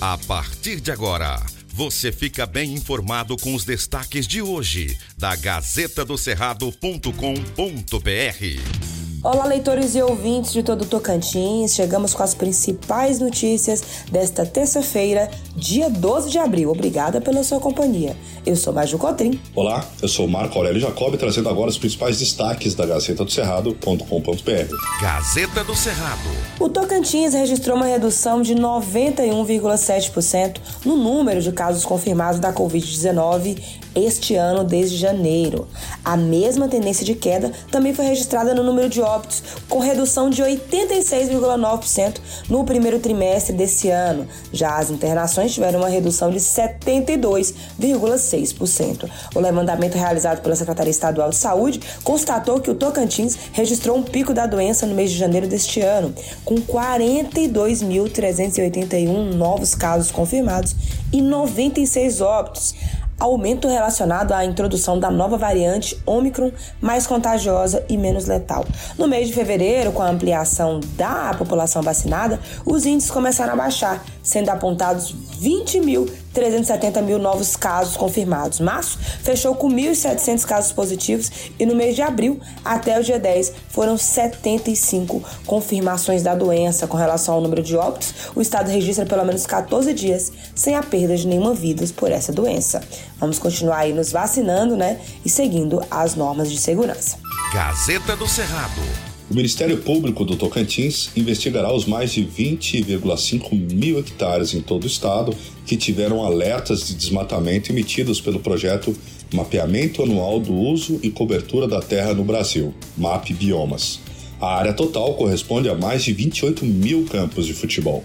A partir de agora, você fica bem informado com os destaques de hoje da Gazeta do Cerrado.com.br. Olá, leitores e ouvintes de todo o Tocantins. Chegamos com as principais notícias desta terça-feira, dia 12 de abril. Obrigada pela sua companhia. Eu sou Maju Cotrim. Olá, eu sou Marco Aurélio Jacob, trazendo agora os principais destaques da Gazeta do Cerrado.com.br. Gazeta do Cerrado. O Tocantins registrou uma redução de 91,7% no número de casos confirmados da Covid-19 este ano desde janeiro. A mesma tendência de queda também foi registrada no número de óbitos, com redução de 86,9% no primeiro trimestre desse ano. Já as internações tiveram uma redução de 72,6%. O levantamento realizado pela Secretaria Estadual de Saúde constatou que o Tocantins registrou um pico da doença no mês de janeiro deste ano, com 42.381 novos casos confirmados e 96 óbitos aumento relacionado à introdução da nova variante Omicron, mais contagiosa e menos letal. No mês de fevereiro, com a ampliação da população vacinada, os índices começaram a baixar, sendo apontados 20 mil 370 mil novos casos confirmados. Março fechou com 1.700 casos positivos e no mês de abril, até o dia 10, foram 75 confirmações da doença. Com relação ao número de óbitos, o estado registra pelo menos 14 dias sem a perda de nenhuma vida por essa doença. Vamos continuar aí nos vacinando, né? E seguindo as normas de segurança. Gazeta do Cerrado. O Ministério Público do Tocantins investigará os mais de 20,5 mil hectares em todo o estado que tiveram alertas de desmatamento emitidos pelo projeto Mapeamento Anual do Uso e Cobertura da Terra no Brasil, MAP Biomas. A área total corresponde a mais de 28 mil campos de futebol.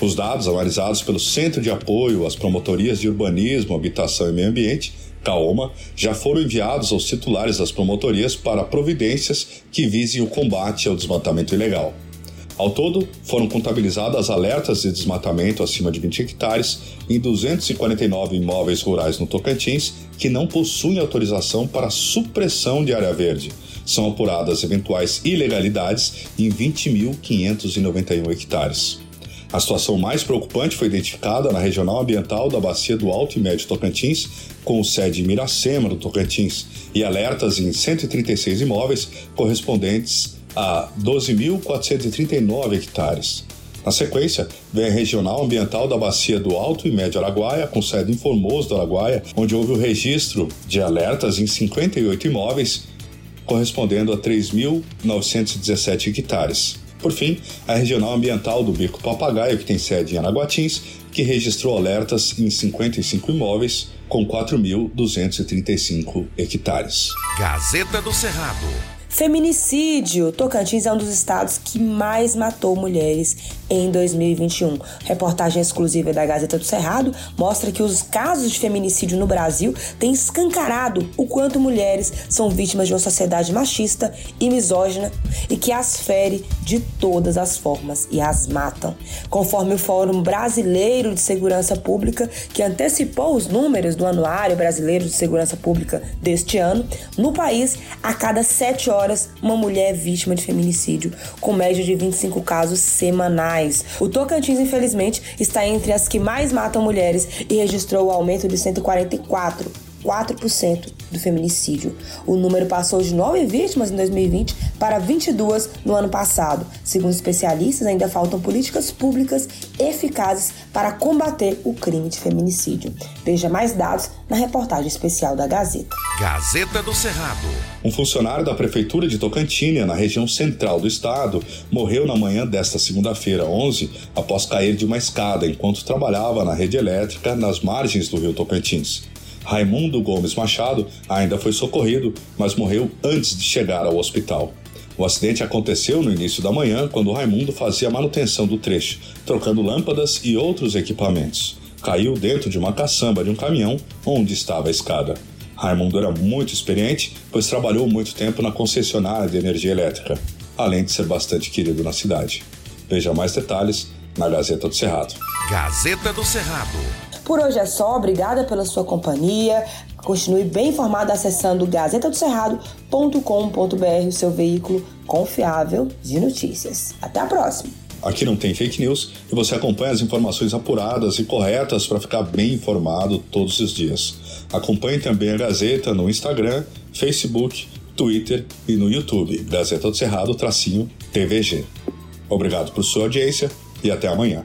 Os dados analisados pelo Centro de Apoio às Promotorias de Urbanismo, Habitação e Meio Ambiente CAOMA, já foram enviados aos titulares das promotorias para providências que visem o combate ao desmatamento ilegal. Ao todo, foram contabilizadas alertas de desmatamento acima de 20 hectares em 249 imóveis rurais no Tocantins que não possuem autorização para supressão de área verde. São apuradas eventuais ilegalidades em 20.591 hectares. A situação mais preocupante foi identificada na Regional Ambiental da Bacia do Alto e Médio Tocantins, com sede em Miracema, no Tocantins, e alertas em 136 imóveis correspondentes a 12.439 hectares. Na sequência, vem a Regional Ambiental da Bacia do Alto e Médio Araguaia, com sede em Formoso do Araguaia, onde houve o registro de alertas em 58 imóveis, correspondendo a 3.917 hectares. Por fim, a Regional Ambiental do Bico Papagaio, que tem sede em Araguatins, que registrou alertas em 55 imóveis com 4.235 hectares. Gazeta do Cerrado. Feminicídio. Tocantins é um dos estados que mais matou mulheres em 2021. Reportagem exclusiva da Gazeta do Cerrado mostra que os casos de feminicídio no Brasil têm escancarado o quanto mulheres são vítimas de uma sociedade machista e misógina e que as fere de todas as formas e as matam. Conforme o Fórum Brasileiro de Segurança Pública, que antecipou os números do Anuário Brasileiro de Segurança Pública deste ano, no país, a cada sete horas uma mulher é vítima de feminicídio, com média de 25 casos semanais. O Tocantins, infelizmente, está entre as que mais matam mulheres e registrou o aumento de 144 4% do feminicídio. O número passou de 9 vítimas em 2020 para 22 no ano passado. Segundo especialistas, ainda faltam políticas públicas eficazes para combater o crime de feminicídio. Veja mais dados na reportagem especial da Gazeta. Gazeta do Cerrado. Um funcionário da Prefeitura de Tocantina, na região central do estado, morreu na manhã desta segunda-feira, 11, após cair de uma escada enquanto trabalhava na rede elétrica nas margens do rio Tocantins. Raimundo Gomes Machado ainda foi socorrido, mas morreu antes de chegar ao hospital. O acidente aconteceu no início da manhã, quando Raimundo fazia manutenção do trecho, trocando lâmpadas e outros equipamentos. Caiu dentro de uma caçamba de um caminhão onde estava a escada. Raimundo era muito experiente, pois trabalhou muito tempo na concessionária de energia elétrica, além de ser bastante querido na cidade. Veja mais detalhes na Gazeta do Cerrado. Gazeta do Cerrado. Por hoje é só, obrigada pela sua companhia. Continue bem informado acessando gazetadocerrado.com.br, o seu veículo confiável de notícias. Até a próxima! Aqui não tem fake news e você acompanha as informações apuradas e corretas para ficar bem informado todos os dias. Acompanhe também a Gazeta no Instagram, Facebook, Twitter e no YouTube, Gazeta do Cerrado, tracinho TVG. Obrigado por sua audiência e até amanhã.